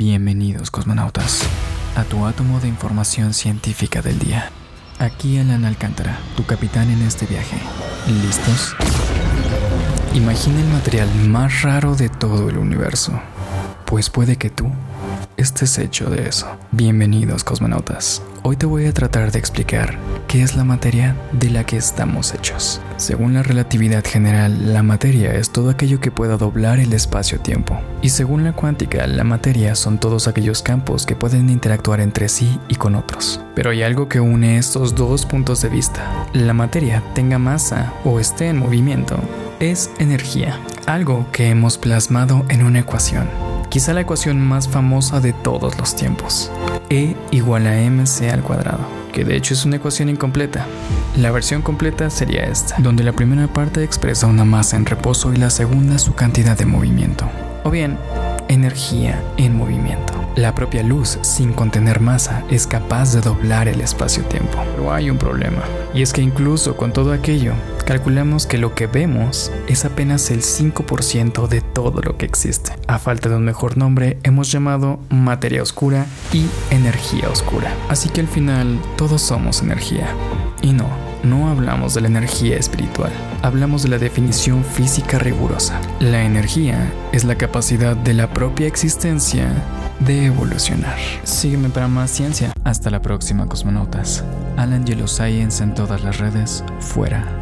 Bienvenidos cosmonautas a tu átomo de información científica del día. Aquí Alan Alcántara, tu capitán en este viaje. ¿Listos? Imagina el material más raro de todo el universo, pues puede que tú estés hecho de eso. Bienvenidos cosmonautas. Hoy te voy a tratar de explicar qué es la materia de la que estamos hechos. Según la relatividad general, la materia es todo aquello que pueda doblar el espacio-tiempo. Y según la cuántica, la materia son todos aquellos campos que pueden interactuar entre sí y con otros. Pero hay algo que une estos dos puntos de vista. La materia tenga masa o esté en movimiento es energía, algo que hemos plasmado en una ecuación quizá la ecuación más famosa de todos los tiempos. E igual a mc al cuadrado, que de hecho es una ecuación incompleta. La versión completa sería esta, donde la primera parte expresa una masa en reposo y la segunda su cantidad de movimiento. O bien, energía en movimiento. La propia luz, sin contener masa, es capaz de doblar el espacio-tiempo. Pero hay un problema, y es que incluso con todo aquello, calculamos que lo que vemos es apenas el 5% de todo lo que existe. A falta de un mejor nombre, hemos llamado materia oscura y energía oscura. Así que al final, todos somos energía. Y no, no hablamos de la energía espiritual, hablamos de la definición física rigurosa. La energía es la capacidad de la propia existencia de evolucionar. Sígueme para más ciencia. Hasta la próxima, cosmonautas. Alan Yellow Science en todas las redes, fuera.